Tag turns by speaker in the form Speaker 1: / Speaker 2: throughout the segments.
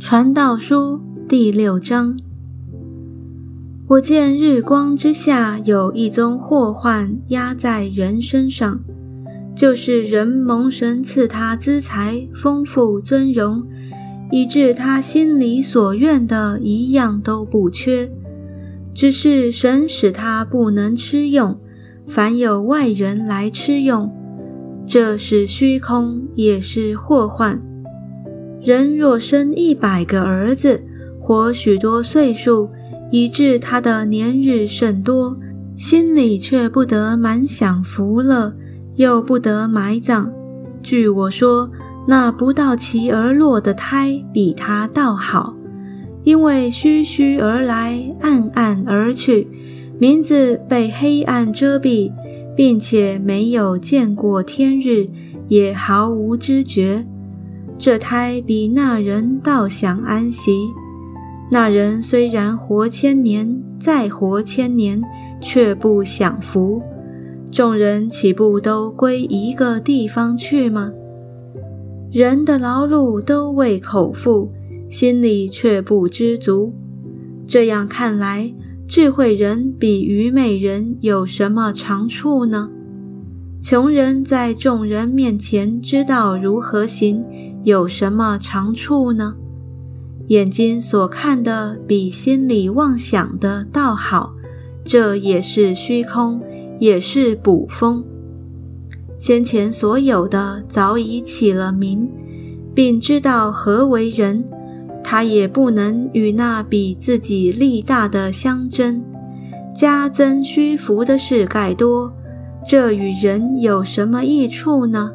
Speaker 1: 传道书第六章。我见日光之下有一宗祸患压在人身上，就是人蒙神赐他资财丰富尊荣，以致他心里所愿的一样都不缺，只是神使他不能吃用，凡有外人来吃用，这是虚空，也是祸患。人若生一百个儿子，活许多岁数，以致他的年日甚多，心里却不得满享福乐，又不得埋葬。据我说，那不到其而落的胎比他倒好，因为虚虚而来，暗暗而去，名字被黑暗遮蔽，并且没有见过天日，也毫无知觉。这胎比那人倒享安息。那人虽然活千年，再活千年，却不享福。众人岂不都归一个地方去吗？人的劳碌都为口腹，心里却不知足。这样看来，智慧人比愚昧人有什么长处呢？穷人在众人面前知道如何行。有什么长处呢？眼睛所看的比心里妄想的倒好，这也是虚空，也是捕风。先前所有的早已起了名，并知道何为人，他也不能与那比自己力大的相争，加增虚浮的事盖多，这与人有什么益处呢？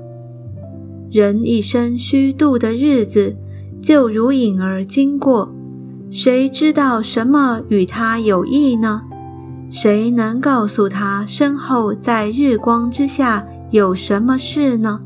Speaker 1: 人一生虚度的日子，就如影儿经过，谁知道什么与他有益呢？谁能告诉他身后在日光之下有什么事呢？